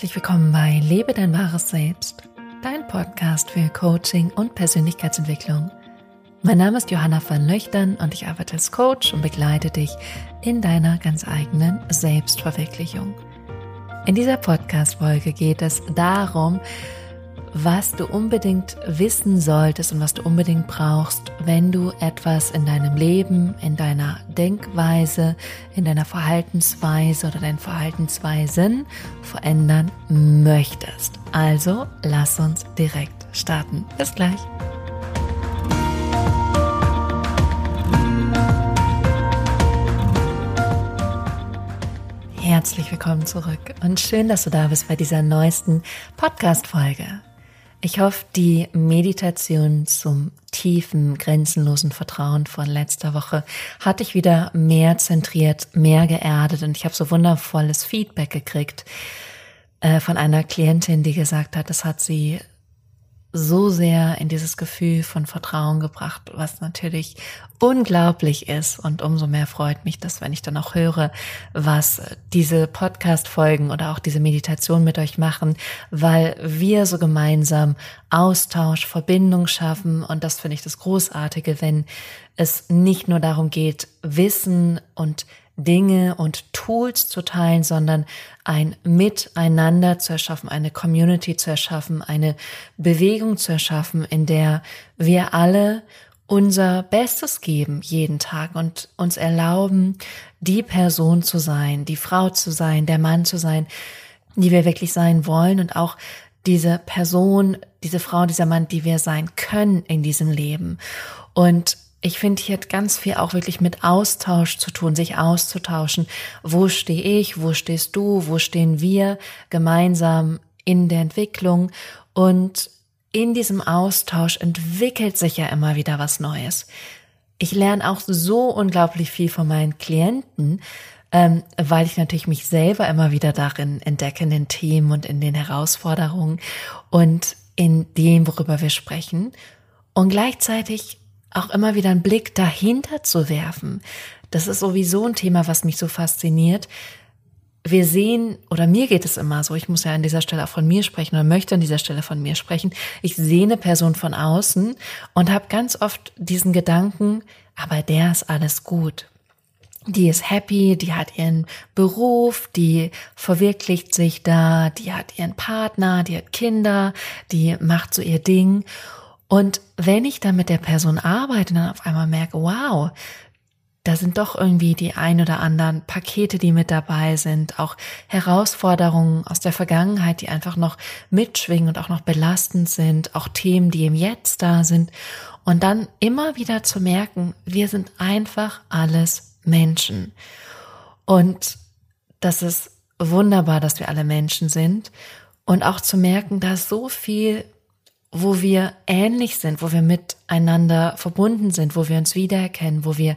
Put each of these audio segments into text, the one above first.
Herzlich willkommen bei Lebe dein wahres Selbst, dein Podcast für Coaching und Persönlichkeitsentwicklung. Mein Name ist Johanna van Löchtern und ich arbeite als Coach und begleite dich in deiner ganz eigenen Selbstverwirklichung. In dieser Podcast-Folge geht es darum, was du unbedingt wissen solltest und was du unbedingt brauchst, wenn du etwas in deinem Leben, in deiner Denkweise, in deiner Verhaltensweise oder deinen Verhaltensweisen verändern möchtest. Also lass uns direkt starten. Bis gleich. Herzlich willkommen zurück und schön, dass du da bist bei dieser neuesten Podcast-Folge. Ich hoffe, die Meditation zum tiefen, grenzenlosen Vertrauen von letzter Woche hat dich wieder mehr zentriert, mehr geerdet. Und ich habe so wundervolles Feedback gekriegt äh, von einer Klientin, die gesagt hat, das hat sie so sehr in dieses Gefühl von Vertrauen gebracht, was natürlich unglaublich ist. Und umso mehr freut mich das, wenn ich dann auch höre, was diese Podcast-Folgen oder auch diese Meditation mit euch machen, weil wir so gemeinsam Austausch, Verbindung schaffen. Und das finde ich das Großartige, wenn es nicht nur darum geht, Wissen und Dinge und Tools zu teilen, sondern ein Miteinander zu erschaffen, eine Community zu erschaffen, eine Bewegung zu erschaffen, in der wir alle unser Bestes geben jeden Tag und uns erlauben, die Person zu sein, die Frau zu sein, der Mann zu sein, die wir wirklich sein wollen und auch diese Person, diese Frau, dieser Mann, die wir sein können in diesem Leben. Und ich finde, hier hat ganz viel auch wirklich mit Austausch zu tun, sich auszutauschen. Wo stehe ich? Wo stehst du? Wo stehen wir gemeinsam in der Entwicklung? Und in diesem Austausch entwickelt sich ja immer wieder was Neues. Ich lerne auch so unglaublich viel von meinen Klienten, ähm, weil ich natürlich mich selber immer wieder darin entdecke, in den Themen und in den Herausforderungen und in dem, worüber wir sprechen. Und gleichzeitig auch immer wieder einen Blick dahinter zu werfen. Das ist sowieso ein Thema, was mich so fasziniert. Wir sehen, oder mir geht es immer so, ich muss ja an dieser Stelle auch von mir sprechen oder möchte an dieser Stelle von mir sprechen. Ich sehe eine Person von außen und habe ganz oft diesen Gedanken, aber der ist alles gut. Die ist happy, die hat ihren Beruf, die verwirklicht sich da, die hat ihren Partner, die hat Kinder, die macht so ihr Ding. Und wenn ich dann mit der Person arbeite, dann auf einmal merke, wow, da sind doch irgendwie die ein oder anderen Pakete, die mit dabei sind, auch Herausforderungen aus der Vergangenheit, die einfach noch mitschwingen und auch noch belastend sind, auch Themen, die im Jetzt da sind. Und dann immer wieder zu merken, wir sind einfach alles Menschen. Und das ist wunderbar, dass wir alle Menschen sind. Und auch zu merken, da ist so viel wo wir ähnlich sind, wo wir miteinander verbunden sind, wo wir uns wiedererkennen, wo wir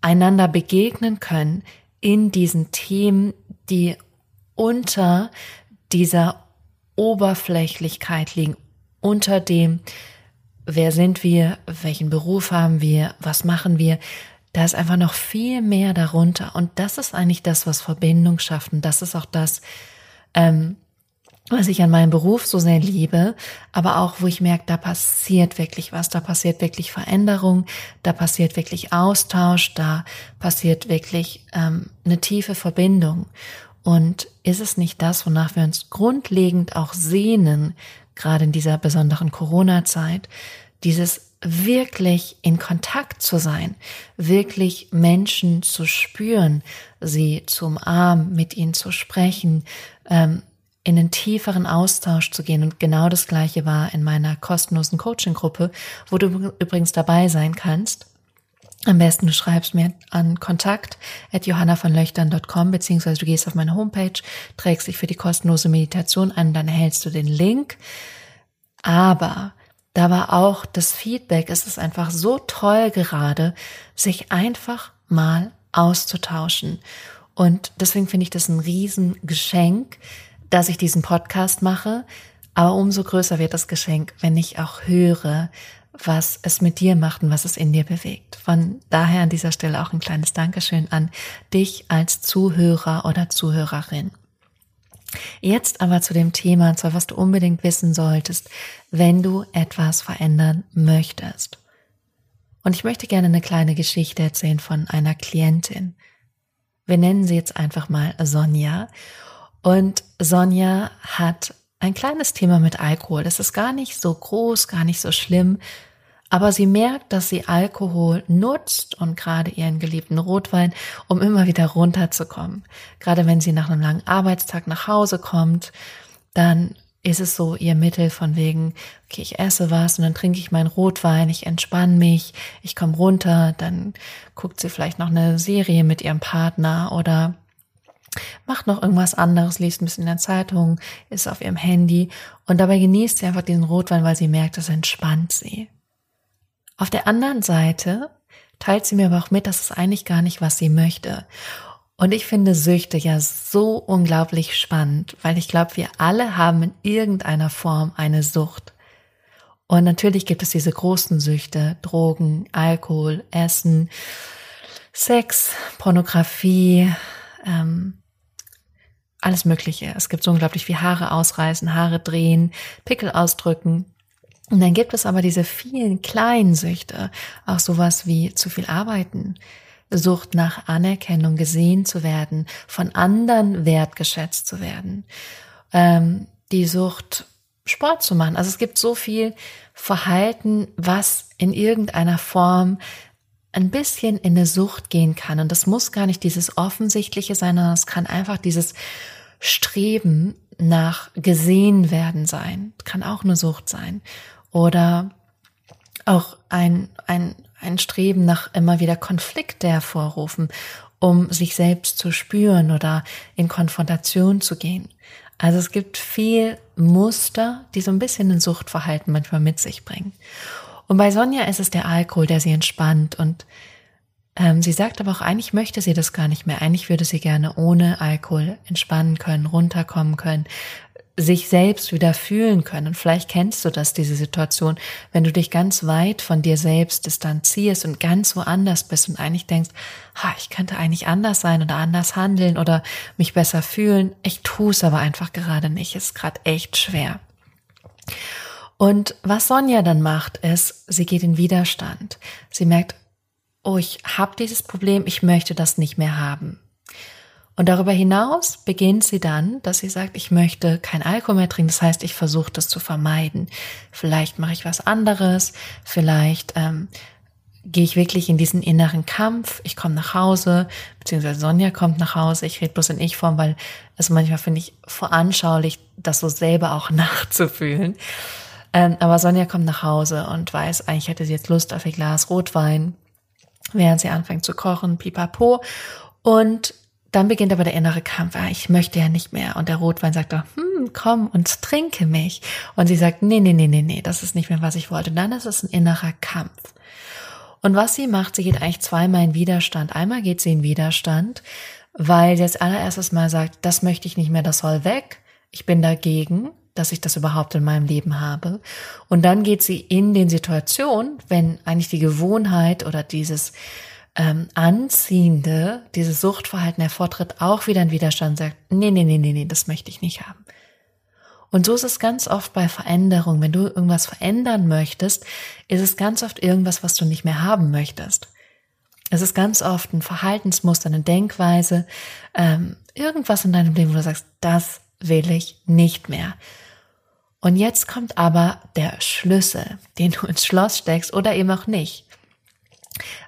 einander begegnen können in diesen Themen, die unter dieser Oberflächlichkeit liegen, unter dem, wer sind wir, welchen Beruf haben wir, was machen wir, da ist einfach noch viel mehr darunter. Und das ist eigentlich das, was Verbindung schafft. Und das ist auch das, ähm, was ich an meinem Beruf so sehr liebe, aber auch, wo ich merke, da passiert wirklich was, da passiert wirklich Veränderung, da passiert wirklich Austausch, da passiert wirklich ähm, eine tiefe Verbindung. Und ist es nicht das, wonach wir uns grundlegend auch sehnen, gerade in dieser besonderen Corona-Zeit, dieses wirklich in Kontakt zu sein, wirklich Menschen zu spüren, sie zu umarmen, mit ihnen zu sprechen, ähm, in den tieferen Austausch zu gehen. Und genau das Gleiche war in meiner kostenlosen Coaching-Gruppe, wo du übrigens dabei sein kannst. Am besten du schreibst mir an kontakt at johannavonlöchtern.com beziehungsweise du gehst auf meine Homepage, trägst dich für die kostenlose Meditation an, dann erhältst du den Link. Aber da war auch das Feedback, es ist einfach so toll gerade, sich einfach mal auszutauschen. Und deswegen finde ich das ein Riesengeschenk, dass ich diesen Podcast mache. Aber umso größer wird das Geschenk, wenn ich auch höre, was es mit dir macht und was es in dir bewegt. Von daher an dieser Stelle auch ein kleines Dankeschön an dich als Zuhörer oder Zuhörerin. Jetzt aber zu dem Thema, zwar was du unbedingt wissen solltest, wenn du etwas verändern möchtest. Und ich möchte gerne eine kleine Geschichte erzählen von einer Klientin. Wir nennen sie jetzt einfach mal Sonja. Und Sonja hat ein kleines Thema mit Alkohol. Das ist gar nicht so groß, gar nicht so schlimm. Aber sie merkt, dass sie Alkohol nutzt und gerade ihren geliebten Rotwein, um immer wieder runterzukommen. Gerade wenn sie nach einem langen Arbeitstag nach Hause kommt, dann ist es so ihr Mittel von wegen, okay, ich esse was und dann trinke ich meinen Rotwein, ich entspanne mich, ich komme runter, dann guckt sie vielleicht noch eine Serie mit ihrem Partner oder macht noch irgendwas anderes, liest ein bisschen in der Zeitung, ist auf ihrem Handy und dabei genießt sie einfach diesen Rotwein, weil sie merkt, das entspannt sie. Auf der anderen Seite teilt sie mir aber auch mit, dass es eigentlich gar nicht, was sie möchte. Und ich finde Süchte ja so unglaublich spannend, weil ich glaube, wir alle haben in irgendeiner Form eine Sucht. Und natürlich gibt es diese großen Süchte, Drogen, Alkohol, Essen, Sex, Pornografie, ähm, alles Mögliche. Es gibt so unglaublich wie Haare ausreißen, Haare drehen, Pickel ausdrücken. Und dann gibt es aber diese vielen kleinen Süchte, auch sowas wie zu viel arbeiten, Sucht nach Anerkennung, gesehen zu werden, von anderen wertgeschätzt zu werden, ähm, die Sucht, Sport zu machen. Also es gibt so viel Verhalten, was in irgendeiner Form ein bisschen in eine Sucht gehen kann. Und das muss gar nicht dieses Offensichtliche sein, sondern es kann einfach dieses Streben nach gesehen werden sein. Kann auch eine Sucht sein oder auch ein, ein, ein Streben nach immer wieder Konflikte hervorrufen, um sich selbst zu spüren oder in Konfrontation zu gehen. Also es gibt viel Muster, die so ein bisschen ein Suchtverhalten manchmal mit sich bringen. Und bei Sonja ist es der Alkohol, der sie entspannt und ähm, sie sagt aber auch, eigentlich möchte sie das gar nicht mehr. Eigentlich würde sie gerne ohne Alkohol entspannen können, runterkommen können, sich selbst wieder fühlen können. vielleicht kennst du das, diese Situation, wenn du dich ganz weit von dir selbst distanzierst und ganz woanders bist und eigentlich denkst, ha, ich könnte eigentlich anders sein oder anders handeln oder mich besser fühlen. Ich tue es aber einfach gerade nicht. Ist gerade echt schwer. Und was Sonja dann macht, ist, sie geht in Widerstand. Sie merkt, oh, ich habe dieses Problem, ich möchte das nicht mehr haben. Und darüber hinaus beginnt sie dann, dass sie sagt, ich möchte kein Alkohol mehr trinken. Das heißt, ich versuche das zu vermeiden. Vielleicht mache ich was anderes. Vielleicht ähm, gehe ich wirklich in diesen inneren Kampf. Ich komme nach Hause, beziehungsweise Sonja kommt nach Hause. Ich rede bloß in Ich-Form, weil es manchmal finde ich veranschaulich, das so selber auch nachzufühlen. Ähm, aber Sonja kommt nach Hause und weiß, eigentlich hätte sie jetzt Lust auf ihr Glas Rotwein, während sie anfängt zu kochen, pipapo. Und dann beginnt aber der innere Kampf. Ah, ich möchte ja nicht mehr. Und der Rotwein sagt doch, hm, komm und trinke mich. Und sie sagt, nee, nee, nee, nee, nee, das ist nicht mehr, was ich wollte. Und dann ist es ein innerer Kampf. Und was sie macht, sie geht eigentlich zweimal in Widerstand. Einmal geht sie in Widerstand, weil sie als allererstes Mal sagt, das möchte ich nicht mehr, das soll weg. Ich bin dagegen, dass ich das überhaupt in meinem Leben habe. Und dann geht sie in den Situationen, wenn eigentlich die Gewohnheit oder dieses ähm, Anziehende, dieses Suchtverhalten hervortritt, auch wieder ein Widerstand sagt, nee, nee, nee, nee, nee, das möchte ich nicht haben. Und so ist es ganz oft bei Veränderung. Wenn du irgendwas verändern möchtest, ist es ganz oft irgendwas, was du nicht mehr haben möchtest. Es ist ganz oft ein Verhaltensmuster, eine Denkweise, ähm, irgendwas in deinem Leben, wo du sagst, das will ich nicht mehr. Und jetzt kommt aber der Schlüssel, den du ins Schloss steckst oder eben auch nicht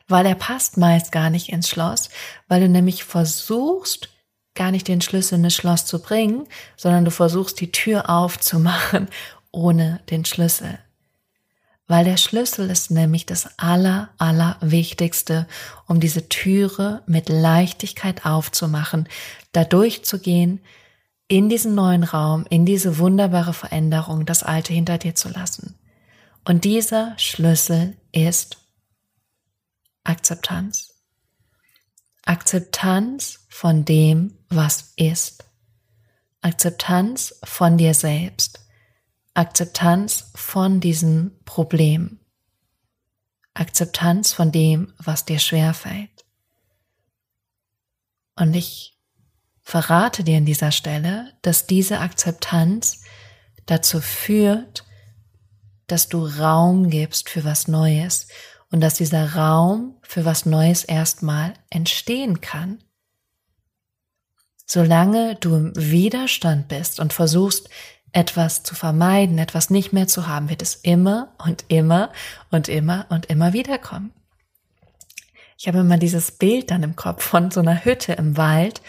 weil er passt meist gar nicht ins Schloss, weil du nämlich versuchst, gar nicht den Schlüssel in das Schloss zu bringen, sondern du versuchst die Tür aufzumachen ohne den Schlüssel. Weil der Schlüssel ist nämlich das aller, aller Wichtigste, um diese Türe mit Leichtigkeit aufzumachen, da durchzugehen, in diesen neuen Raum, in diese wunderbare Veränderung, das Alte hinter dir zu lassen. Und dieser Schlüssel ist Akzeptanz. Akzeptanz von dem, was ist. Akzeptanz von dir selbst. Akzeptanz von diesem Problem. Akzeptanz von dem, was dir schwer fällt. Und ich verrate dir an dieser Stelle, dass diese Akzeptanz dazu führt, dass du Raum gibst für was Neues und dass dieser Raum für was Neues erstmal entstehen kann. Solange du im Widerstand bist und versuchst, etwas zu vermeiden, etwas nicht mehr zu haben, wird es immer und immer und immer und immer wieder kommen. Ich habe immer dieses Bild dann im Kopf von so einer Hütte im Wald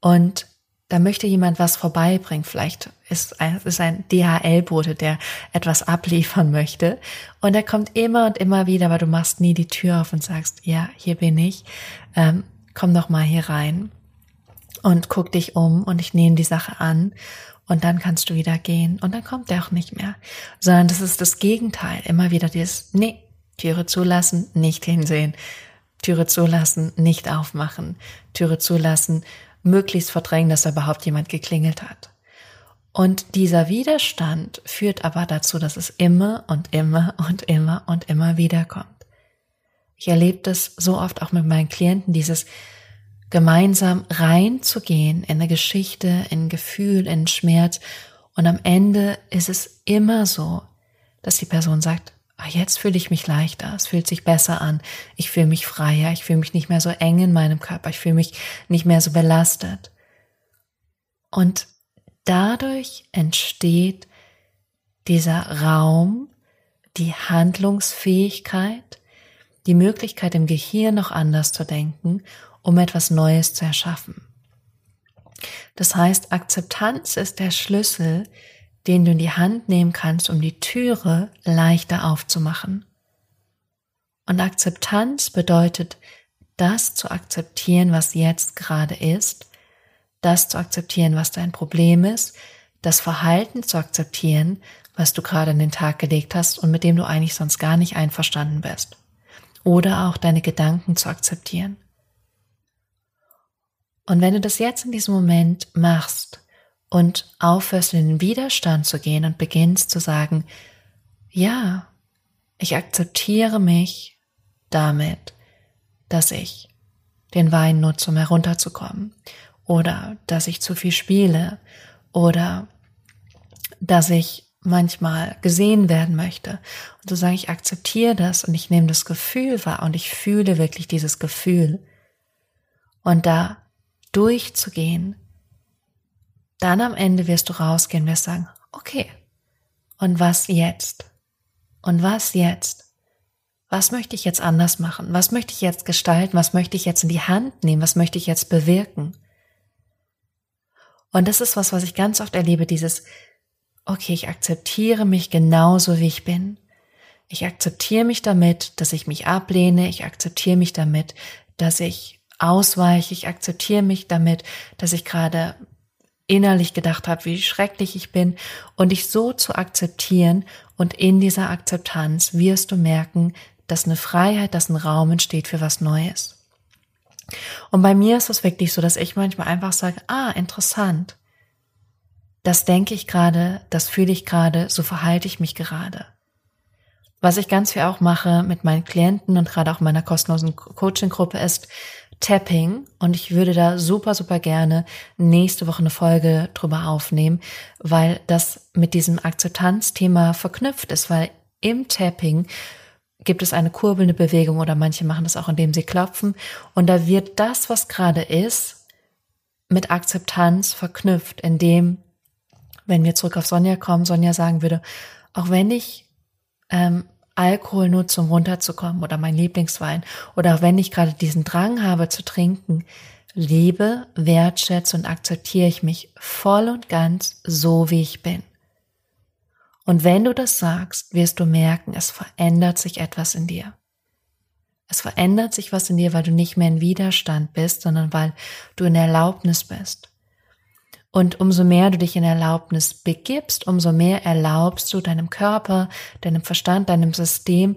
und da möchte jemand was vorbeibringen. Vielleicht ist ein, ein DHL-Bote, der etwas abliefern möchte. Und er kommt immer und immer wieder, aber du machst nie die Tür auf und sagst, ja, hier bin ich, ähm, komm doch mal hier rein und guck dich um und ich nehme die Sache an und dann kannst du wieder gehen und dann kommt er auch nicht mehr. Sondern das ist das Gegenteil. Immer wieder dieses, nee, Türe zulassen, nicht hinsehen. Türe zulassen, nicht aufmachen. Türe zulassen, möglichst verdrängen, dass da überhaupt jemand geklingelt hat. Und dieser Widerstand führt aber dazu, dass es immer und immer und immer und immer wieder kommt. Ich erlebe das so oft auch mit meinen Klienten, dieses gemeinsam reinzugehen in eine Geschichte, in ein Gefühl, in Schmerz. Und am Ende ist es immer so, dass die Person sagt, ah, jetzt fühle ich mich leichter, es fühlt sich besser an, ich fühle mich freier, ich fühle mich nicht mehr so eng in meinem Körper, ich fühle mich nicht mehr so belastet. Und dadurch entsteht dieser Raum, die Handlungsfähigkeit, die Möglichkeit im Gehirn noch anders zu denken, um etwas Neues zu erschaffen. Das heißt, Akzeptanz ist der Schlüssel, den du in die Hand nehmen kannst, um die Türe leichter aufzumachen. Und Akzeptanz bedeutet, das zu akzeptieren, was jetzt gerade ist, das zu akzeptieren, was dein Problem ist, das Verhalten zu akzeptieren, was du gerade in den Tag gelegt hast und mit dem du eigentlich sonst gar nicht einverstanden bist. Oder auch deine Gedanken zu akzeptieren. Und wenn du das jetzt in diesem Moment machst, und aufhörst in den Widerstand zu gehen und beginnst zu sagen, ja, ich akzeptiere mich damit, dass ich den Wein nutze, um herunterzukommen oder dass ich zu viel spiele oder dass ich manchmal gesehen werden möchte. Und zu sagen, ich akzeptiere das und ich nehme das Gefühl wahr und ich fühle wirklich dieses Gefühl. Und da durchzugehen dann am Ende wirst du rausgehen, wirst sagen, okay, und was jetzt? Und was jetzt? Was möchte ich jetzt anders machen? Was möchte ich jetzt gestalten? Was möchte ich jetzt in die Hand nehmen? Was möchte ich jetzt bewirken? Und das ist was, was ich ganz oft erlebe, dieses, okay, ich akzeptiere mich genauso, wie ich bin. Ich akzeptiere mich damit, dass ich mich ablehne. Ich akzeptiere mich damit, dass ich ausweiche. Ich akzeptiere mich damit, dass ich gerade innerlich gedacht habe, wie schrecklich ich bin und dich so zu akzeptieren und in dieser Akzeptanz wirst du merken, dass eine Freiheit, dass ein Raum entsteht für was Neues. Und bei mir ist es wirklich so, dass ich manchmal einfach sage, ah, interessant. Das denke ich gerade, das fühle ich gerade, so verhalte ich mich gerade. Was ich ganz viel auch mache mit meinen Klienten und gerade auch meiner kostenlosen Coaching-Gruppe ist, Tapping und ich würde da super, super gerne nächste Woche eine Folge drüber aufnehmen, weil das mit diesem Akzeptanzthema verknüpft ist, weil im Tapping gibt es eine kurbelnde Bewegung oder manche machen das auch, indem sie klopfen. Und da wird das, was gerade ist, mit Akzeptanz verknüpft, indem, wenn wir zurück auf Sonja kommen, Sonja sagen würde, auch wenn ich ähm, Alkohol nur runterzukommen oder mein Lieblingswein oder wenn ich gerade diesen Drang habe zu trinken, liebe, wertschätze und akzeptiere ich mich voll und ganz so, wie ich bin. Und wenn du das sagst, wirst du merken, es verändert sich etwas in dir. Es verändert sich was in dir, weil du nicht mehr in Widerstand bist, sondern weil du in Erlaubnis bist. Und umso mehr du dich in Erlaubnis begibst, umso mehr erlaubst du deinem Körper, deinem Verstand, deinem System,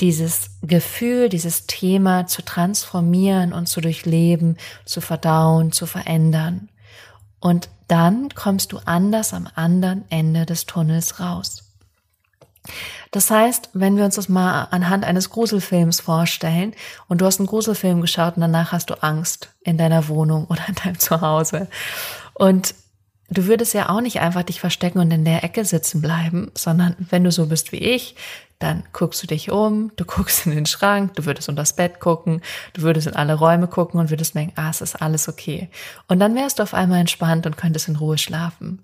dieses Gefühl, dieses Thema zu transformieren und zu durchleben, zu verdauen, zu verändern. Und dann kommst du anders am anderen Ende des Tunnels raus. Das heißt, wenn wir uns das mal anhand eines Gruselfilms vorstellen und du hast einen Gruselfilm geschaut und danach hast du Angst in deiner Wohnung oder in deinem Zuhause und du würdest ja auch nicht einfach dich verstecken und in der Ecke sitzen bleiben, sondern wenn du so bist wie ich, dann guckst du dich um, du guckst in den Schrank, du würdest unter das Bett gucken, du würdest in alle Räume gucken und würdest denken, ah, es ist alles okay. Und dann wärst du auf einmal entspannt und könntest in Ruhe schlafen.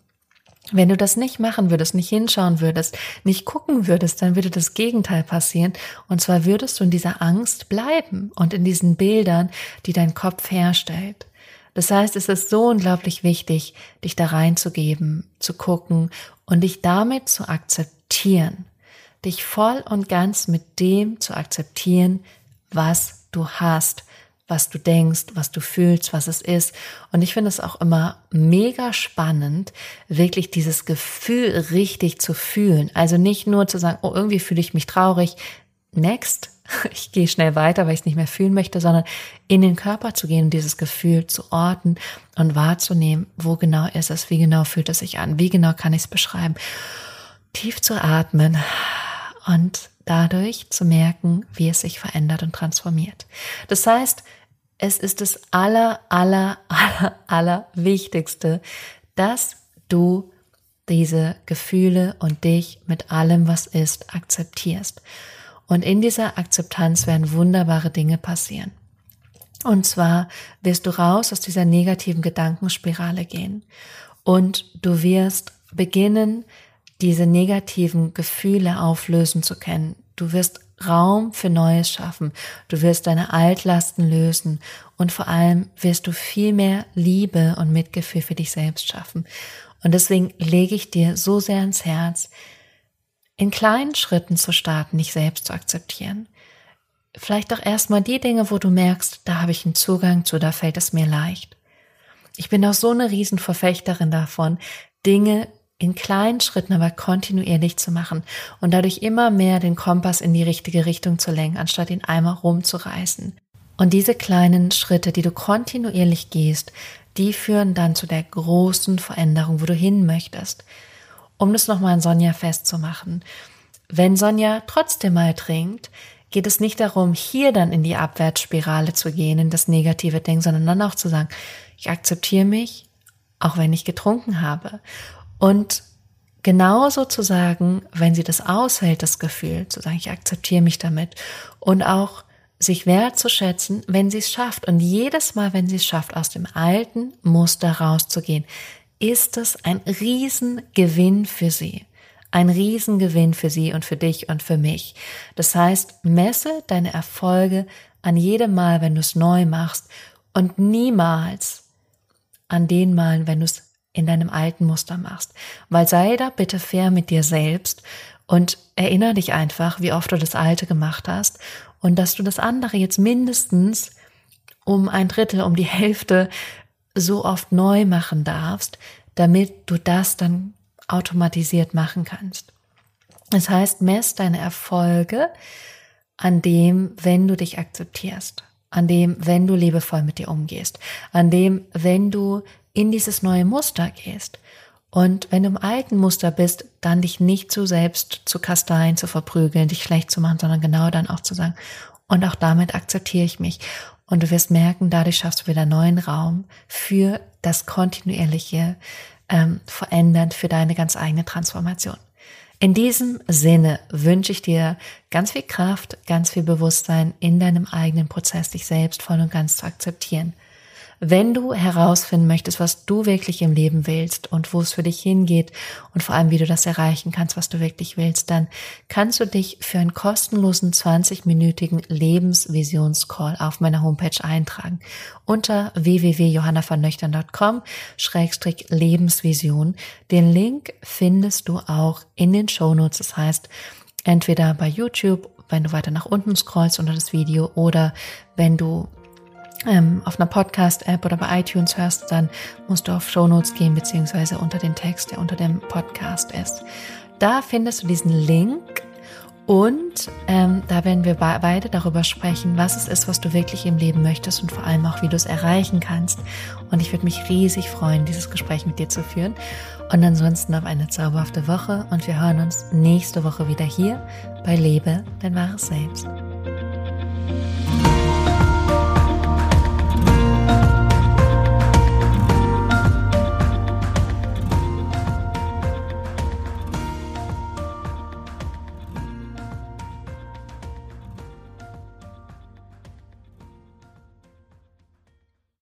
Wenn du das nicht machen würdest, nicht hinschauen würdest, nicht gucken würdest, dann würde das Gegenteil passieren. Und zwar würdest du in dieser Angst bleiben und in diesen Bildern, die dein Kopf herstellt. Das heißt, es ist so unglaublich wichtig, dich da reinzugeben, zu gucken und dich damit zu akzeptieren. Dich voll und ganz mit dem zu akzeptieren, was du hast, was du denkst, was du fühlst, was es ist. Und ich finde es auch immer mega spannend, wirklich dieses Gefühl richtig zu fühlen. Also nicht nur zu sagen, oh, irgendwie fühle ich mich traurig, next, ich gehe schnell weiter, weil ich es nicht mehr fühlen möchte, sondern in den Körper zu gehen und dieses Gefühl zu orten und wahrzunehmen, wo genau ist es, wie genau fühlt es sich an, wie genau kann ich es beschreiben. Tief zu atmen und dadurch zu merken, wie es sich verändert und transformiert. Das heißt, es ist das aller, aller, aller, aller Wichtigste, dass du diese Gefühle und dich mit allem, was ist, akzeptierst. Und in dieser Akzeptanz werden wunderbare Dinge passieren. Und zwar wirst du raus aus dieser negativen Gedankenspirale gehen und du wirst beginnen, diese negativen Gefühle auflösen zu können. Du wirst Raum für Neues schaffen. Du wirst deine Altlasten lösen und vor allem wirst du viel mehr Liebe und Mitgefühl für dich selbst schaffen. Und deswegen lege ich dir so sehr ans Herz, in kleinen Schritten zu starten, dich selbst zu akzeptieren. Vielleicht auch erstmal die Dinge, wo du merkst, da habe ich einen Zugang zu, da fällt es mir leicht. Ich bin auch so eine Riesenverfechterin davon, Dinge in kleinen Schritten, aber kontinuierlich zu machen und dadurch immer mehr den Kompass in die richtige Richtung zu lenken, anstatt ihn einmal rumzureißen. Und diese kleinen Schritte, die du kontinuierlich gehst, die führen dann zu der großen Veränderung, wo du hin möchtest. Um das nochmal an Sonja festzumachen. Wenn Sonja trotzdem mal trinkt, geht es nicht darum, hier dann in die Abwärtsspirale zu gehen, in das negative Denken, sondern dann auch zu sagen, ich akzeptiere mich, auch wenn ich getrunken habe. Und genauso zu sagen, wenn sie das aushält, das Gefühl, zu sagen, ich akzeptiere mich damit und auch sich wertzuschätzen, wenn sie es schafft. Und jedes Mal, wenn sie es schafft, aus dem alten Muster rauszugehen, ist es ein Riesengewinn für sie. Ein Riesengewinn für sie und für dich und für mich. Das heißt, messe deine Erfolge an jedem Mal, wenn du es neu machst und niemals an den Malen, wenn du es in deinem alten Muster machst. Weil sei da bitte fair mit dir selbst und erinnere dich einfach, wie oft du das Alte gemacht hast und dass du das andere jetzt mindestens um ein Drittel, um die Hälfte so oft neu machen darfst, damit du das dann automatisiert machen kannst. Das heißt, mess deine Erfolge an dem, wenn du dich akzeptierst, an dem, wenn du liebevoll mit dir umgehst, an dem, wenn du in dieses neue Muster gehst. Und wenn du im alten Muster bist, dann dich nicht zu selbst zu kasteien, zu verprügeln, dich schlecht zu machen, sondern genau dann auch zu sagen, und auch damit akzeptiere ich mich. Und du wirst merken, dadurch schaffst du wieder neuen Raum für das kontinuierliche ähm, Verändern, für deine ganz eigene Transformation. In diesem Sinne wünsche ich dir ganz viel Kraft, ganz viel Bewusstsein in deinem eigenen Prozess, dich selbst voll und ganz zu akzeptieren. Wenn du herausfinden möchtest, was du wirklich im Leben willst und wo es für dich hingeht und vor allem, wie du das erreichen kannst, was du wirklich willst, dann kannst du dich für einen kostenlosen 20-minütigen Lebensvisionscall auf meiner Homepage eintragen unter www.johannavernöchtern.com-lebensvision. Den Link findest du auch in den Shownotes. Das heißt, entweder bei YouTube, wenn du weiter nach unten scrollst unter das Video oder wenn du ähm, auf einer Podcast-App oder bei iTunes hörst, dann musst du auf Show Notes gehen, beziehungsweise unter den Text, der unter dem Podcast ist. Da findest du diesen Link Und ähm, da werden wir beide darüber sprechen, was es ist, was du wirklich im Leben möchtest und vor allem auch, wie du es erreichen kannst. Und ich würde mich riesig freuen, dieses Gespräch mit dir zu führen. Und ansonsten auf eine zauberhafte Woche und wir hören uns nächste Woche wieder hier bei Lebe, dein wahres Selbst.